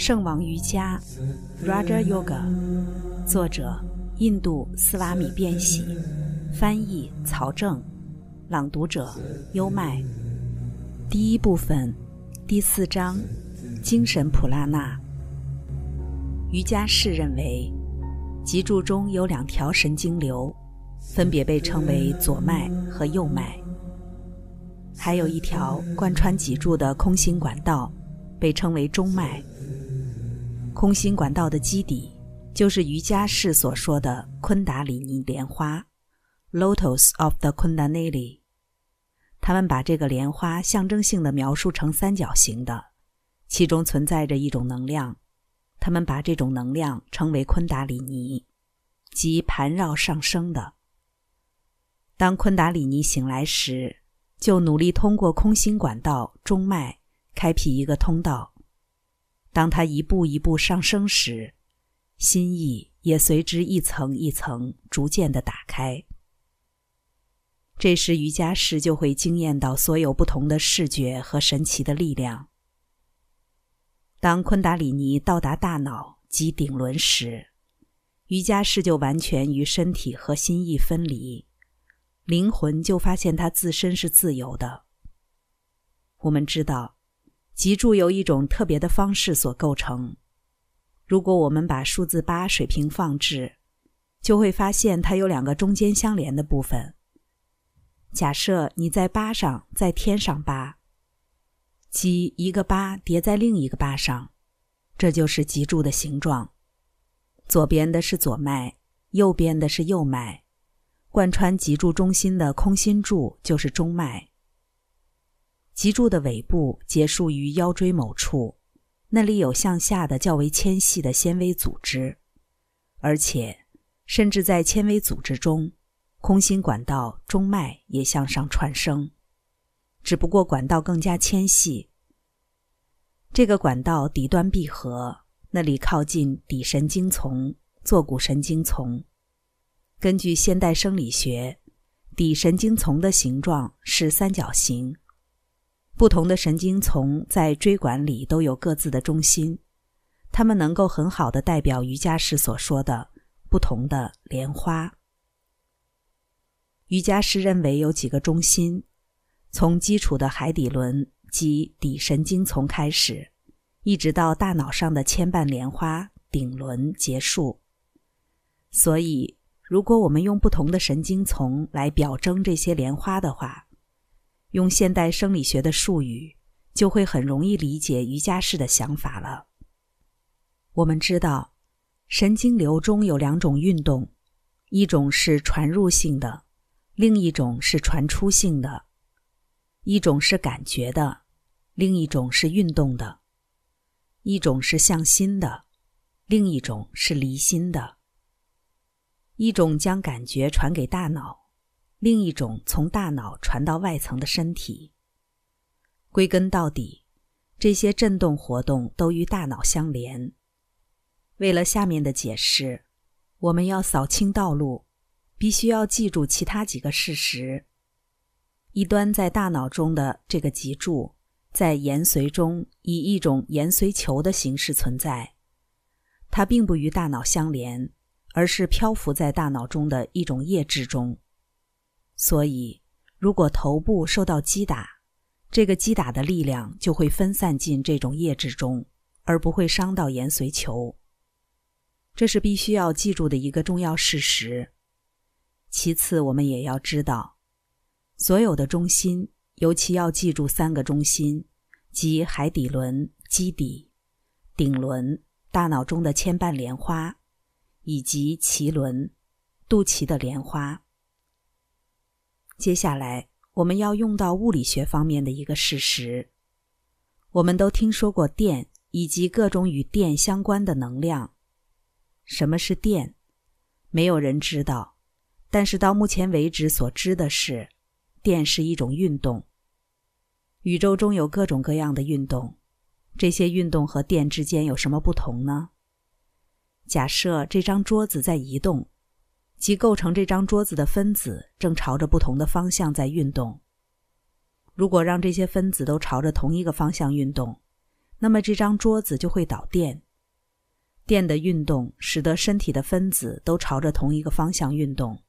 圣王瑜伽 （Raja Yoga），作者印度斯瓦米·变喜，翻译曹正，朗读者优麦。第一部分，第四章，精神普拉纳。瑜伽士认为，脊柱中有两条神经流，分别被称为左脉和右脉，还有一条贯穿脊柱的空心管道，被称为中脉。空心管道的基底，就是瑜伽士所说的昆达里尼莲花 （Lotus of the Kundalini）。他们把这个莲花象征性的描述成三角形的，其中存在着一种能量。他们把这种能量称为昆达里尼，即盘绕上升的。当昆达里尼醒来时，就努力通过空心管道中脉开辟一个通道。当他一步一步上升时，心意也随之一层一层逐渐的打开。这时，瑜伽师就会惊艳到所有不同的视觉和神奇的力量。当昆达里尼到达大脑及顶轮时，瑜伽师就完全与身体和心意分离，灵魂就发现他自身是自由的。我们知道。脊柱由一种特别的方式所构成。如果我们把数字八水平放置，就会发现它有两个中间相连的部分。假设你在八上再添上八，即一个八叠在另一个八上，这就是脊柱的形状。左边的是左脉，右边的是右脉，贯穿脊柱中心的空心柱就是中脉。脊柱的尾部结束于腰椎某处，那里有向下的较为纤细的纤维组织，而且甚至在纤维组织中，空心管道中脉也向上传升，只不过管道更加纤细。这个管道底端闭合，那里靠近底神经丛、坐骨神经丛。根据现代生理学，底神经丛的形状是三角形。不同的神经丛在椎管里都有各自的中心，它们能够很好的代表瑜伽师所说的不同的莲花。瑜伽师认为有几个中心，从基础的海底轮及底神经丛开始，一直到大脑上的牵绊莲花顶轮结束。所以，如果我们用不同的神经丛来表征这些莲花的话，用现代生理学的术语，就会很容易理解瑜伽士的想法了。我们知道，神经流中有两种运动，一种是传入性的，另一种是传出性的；一种是感觉的，另一种是运动的；一种是向心的，另一种是离心的；一种将感觉传给大脑。另一种从大脑传到外层的身体。归根到底，这些振动活动都与大脑相连。为了下面的解释，我们要扫清道路，必须要记住其他几个事实：一端在大脑中的这个脊柱，在延髓中以一种延髓球的形式存在，它并不与大脑相连，而是漂浮在大脑中的一种液质中。所以，如果头部受到击打，这个击打的力量就会分散进这种液质中，而不会伤到延髓球。这是必须要记住的一个重要事实。其次，我们也要知道，所有的中心，尤其要记住三个中心，即海底轮、基底、顶轮、大脑中的牵绊莲花，以及脐轮、肚脐的莲花。接下来，我们要用到物理学方面的一个事实。我们都听说过电以及各种与电相关的能量。什么是电？没有人知道。但是到目前为止所知的是，电是一种运动。宇宙中有各种各样的运动，这些运动和电之间有什么不同呢？假设这张桌子在移动。即构成这张桌子的分子正朝着不同的方向在运动。如果让这些分子都朝着同一个方向运动，那么这张桌子就会导电。电的运动使得身体的分子都朝着同一个方向运动。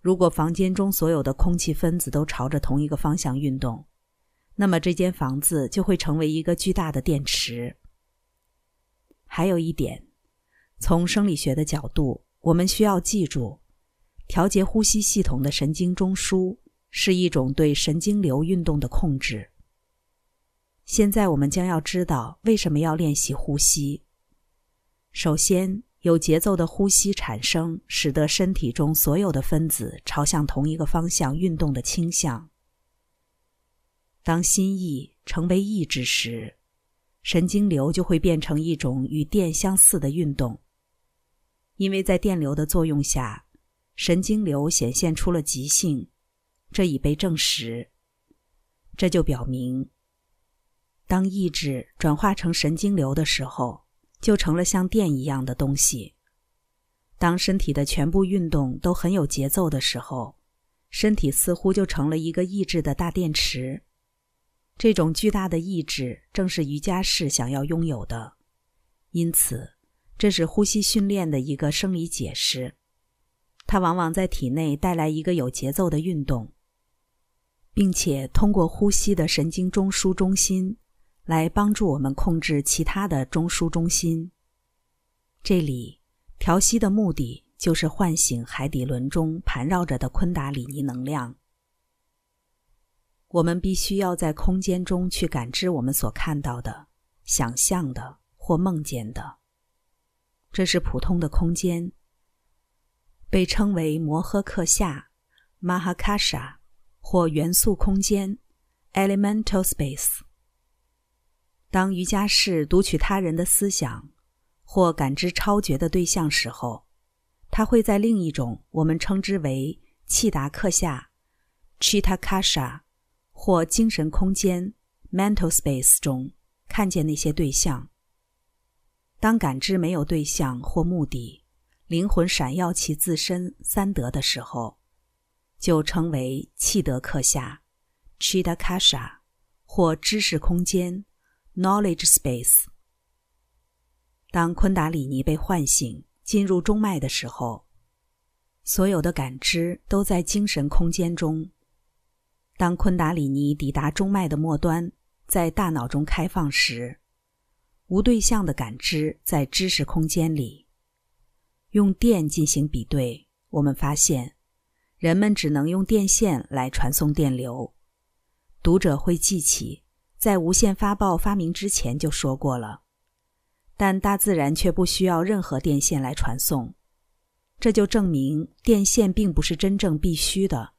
如果房间中所有的空气分子都朝着同一个方向运动，那么这间房子就会成为一个巨大的电池。还有一点，从生理学的角度，我们需要记住，调节呼吸系统的神经中枢是一种对神经流运动的控制。现在我们将要知道为什么要练习呼吸。首先，有节奏的呼吸产生，使得身体中所有的分子朝向同一个方向运动的倾向。当心意成为意志时，神经流就会变成一种与电相似的运动。因为在电流的作用下，神经流显现出了极性，这已被证实。这就表明，当意志转化成神经流的时候。就成了像电一样的东西。当身体的全部运动都很有节奏的时候，身体似乎就成了一个意志的大电池。这种巨大的意志正是瑜伽士想要拥有的，因此，这是呼吸训练的一个生理解释。它往往在体内带来一个有节奏的运动，并且通过呼吸的神经中枢中心。来帮助我们控制其他的中枢中心。这里调息的目的就是唤醒海底轮中盘绕着的昆达里尼能量。我们必须要在空间中去感知我们所看到的、想象的或梦见的。这是普通的空间，被称为摩诃克夏 （Mahakasha） 或元素空间 （Elemental Space）。当瑜伽士读取他人的思想，或感知超绝的对象时候，他会在另一种我们称之为契达克夏 （Chitakasha） 或精神空间 （Mental Space） 中看见那些对象。当感知没有对象或目的，灵魂闪耀其自身三德的时候，就称为契德克夏 （Chitakasha） 或知识空间。Knowledge space。当昆达里尼被唤醒进入中脉的时候，所有的感知都在精神空间中。当昆达里尼抵达中脉的末端，在大脑中开放时，无对象的感知在知识空间里。用电进行比对，我们发现，人们只能用电线来传送电流。读者会记起。在无线发报发明之前就说过了，但大自然却不需要任何电线来传送，这就证明电线并不是真正必须的，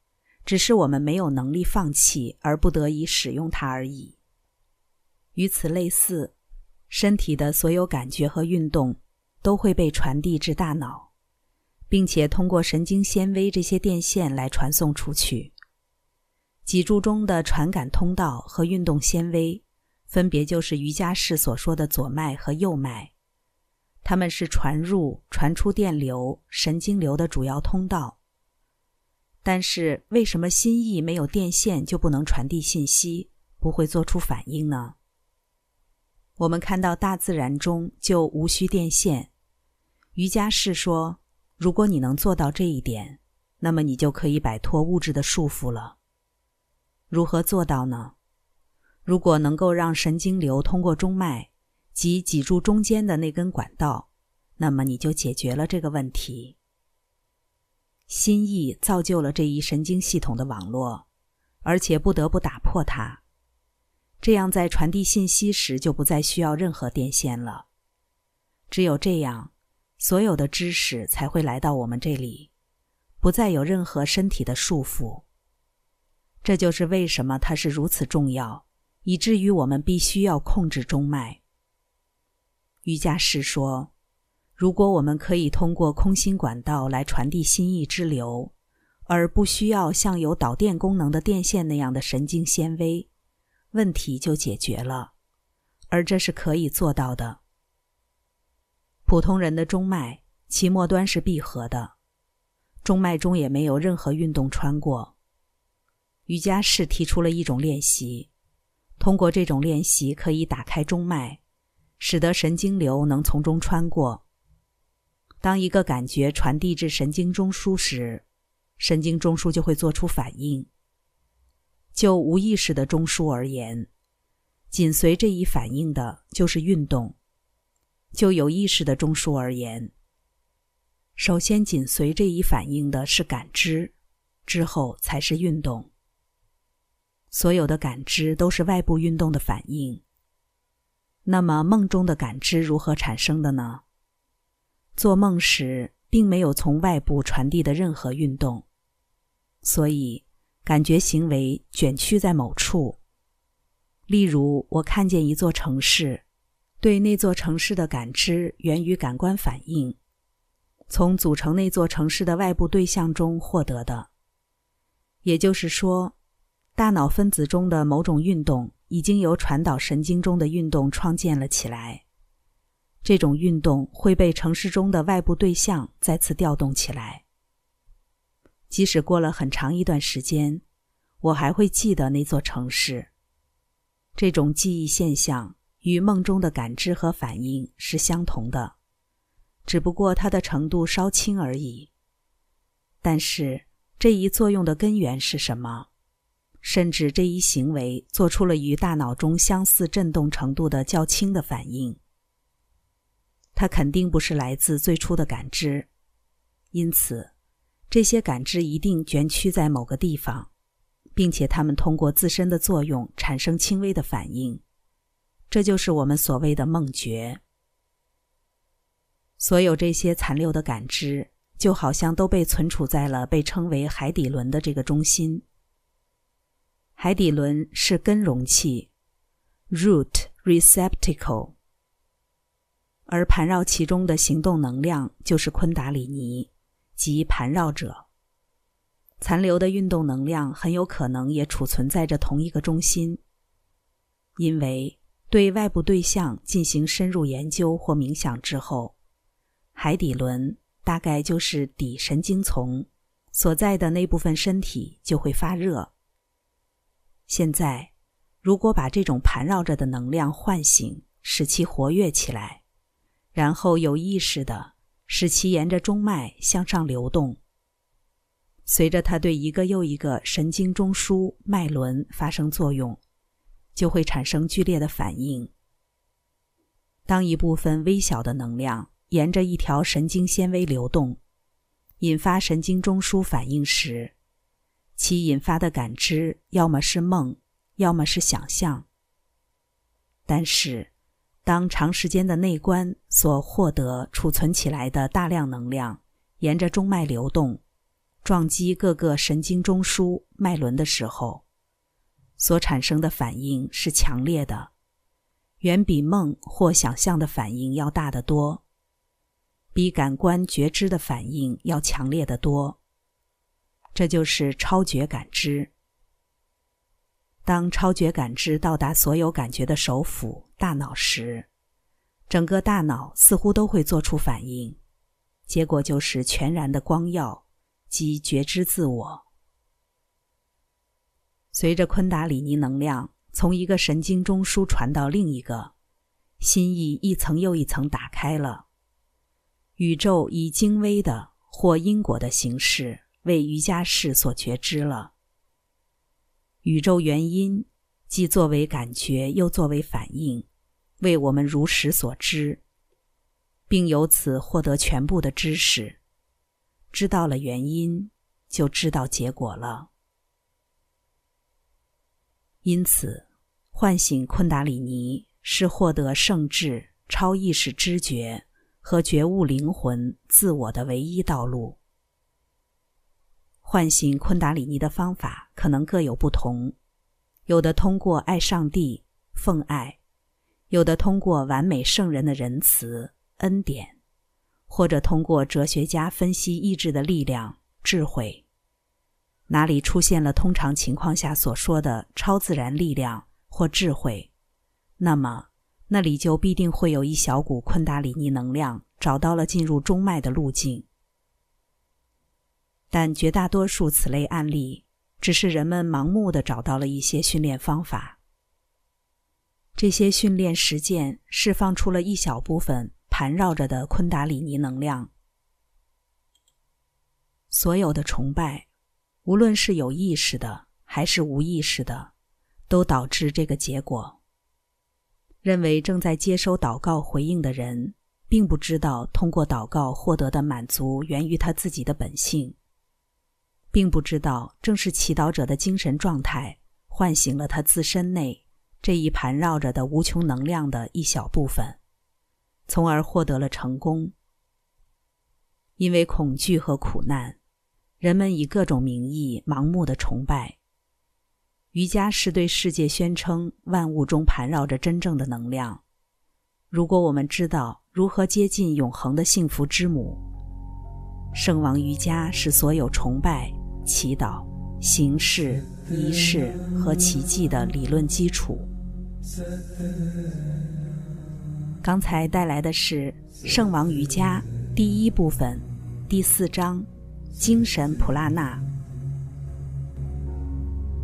只是我们没有能力放弃而不得已使用它而已。与此类似，身体的所有感觉和运动都会被传递至大脑，并且通过神经纤维这些电线来传送出去。脊柱中的传感通道和运动纤维，分别就是瑜伽士所说的左脉和右脉，它们是传入、传出电流、神经流的主要通道。但是，为什么心意没有电线就不能传递信息，不会做出反应呢？我们看到大自然中就无需电线。瑜伽士说，如果你能做到这一点，那么你就可以摆脱物质的束缚了。如何做到呢？如果能够让神经流通过中脉及脊柱中间的那根管道，那么你就解决了这个问题。心意造就了这一神经系统的网络，而且不得不打破它，这样在传递信息时就不再需要任何电线了。只有这样，所有的知识才会来到我们这里，不再有任何身体的束缚。这就是为什么它是如此重要，以至于我们必须要控制中脉。瑜伽师说：“如果我们可以通过空心管道来传递心意之流，而不需要像有导电功能的电线那样的神经纤维，问题就解决了。而这是可以做到的。普通人的中脉其末端是闭合的，中脉中也没有任何运动穿过。”瑜伽士提出了一种练习：通过这种练习，可以打开中脉，使得神经流能从中穿过。当一个感觉传递至神经中枢时，神经中枢就会做出反应。就无意识的中枢而言，紧随这一反应的就是运动；就有意识的中枢而言，首先紧随这一反应的是感知，之后才是运动。所有的感知都是外部运动的反应。那么，梦中的感知如何产生的呢？做梦时，并没有从外部传递的任何运动，所以感觉行为卷曲在某处。例如，我看见一座城市，对那座城市的感知源于感官反应，从组成那座城市的外部对象中获得的。也就是说，大脑分子中的某种运动已经由传导神经中的运动创建了起来。这种运动会被城市中的外部对象再次调动起来。即使过了很长一段时间，我还会记得那座城市。这种记忆现象与梦中的感知和反应是相同的，只不过它的程度稍轻而已。但是这一作用的根源是什么？甚至这一行为做出了与大脑中相似振动程度的较轻的反应。它肯定不是来自最初的感知，因此，这些感知一定卷曲在某个地方，并且它们通过自身的作用产生轻微的反应，这就是我们所谓的梦觉。所有这些残留的感知，就好像都被存储在了被称为海底轮的这个中心。海底轮是根容器 （root receptacle）。而盘绕其中的行动能量就是昆达里尼，及盘绕者。残留的运动能量很有可能也储存在这同一个中心。因为对外部对象进行深入研究或冥想之后，海底轮大概就是底神经丛所在的那部分身体就会发热。现在，如果把这种盘绕着的能量唤醒，使其活跃起来。然后有意识的使其沿着中脉向上流动。随着它对一个又一个神经中枢脉轮发生作用，就会产生剧烈的反应。当一部分微小的能量沿着一条神经纤维流动，引发神经中枢反应时，其引发的感知要么是梦，要么是想象。但是。当长时间的内观所获得储存起来的大量能量沿着中脉流动，撞击各个神经中枢脉轮的时候，所产生的反应是强烈的，远比梦或想象的反应要大得多，比感官觉知的反应要强烈得多。这就是超觉感知。当超觉感知到达所有感觉的首府大脑时，整个大脑似乎都会做出反应，结果就是全然的光耀及觉知自我。随着昆达里尼能量从一个神经中枢传到另一个，心意一层又一层打开了，宇宙以精微的或因果的形式为瑜伽士所觉知了。宇宙原因，既作为感觉，又作为反应，为我们如实所知，并由此获得全部的知识。知道了原因，就知道结果了。因此，唤醒昆达里尼是获得圣智、超意识知觉和觉悟灵魂自我的唯一道路。唤醒昆达里尼的方法可能各有不同，有的通过爱上帝、奉爱，有的通过完美圣人的仁慈、恩典，或者通过哲学家分析意志的力量、智慧。哪里出现了通常情况下所说的超自然力量或智慧，那么那里就必定会有一小股昆达里尼能量找到了进入中脉的路径。但绝大多数此类案例，只是人们盲目的找到了一些训练方法。这些训练实践释放出了一小部分盘绕着的昆达里尼能量。所有的崇拜，无论是有意识的还是无意识的，都导致这个结果。认为正在接收祷告回应的人，并不知道通过祷告获得的满足源于他自己的本性，并不知道正是祈祷者的精神状态唤醒了他自身内。这一盘绕着的无穷能量的一小部分，从而获得了成功。因为恐惧和苦难，人们以各种名义盲目的崇拜。瑜伽是对世界宣称万物中盘绕着真正的能量。如果我们知道如何接近永恒的幸福之母，圣王瑜伽是所有崇拜、祈祷、形式、仪式和奇迹的理论基础。刚才带来的是《圣王瑜伽》第一部分第四章“精神普拉纳”。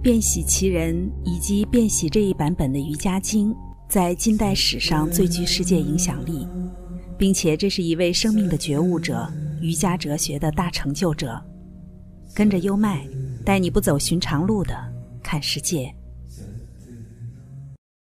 变喜其人以及变喜这一版本的《瑜伽经》在近代史上最具世界影响力，并且这是一位生命的觉悟者、瑜伽哲学的大成就者。跟着优麦，带你不走寻常路的看世界。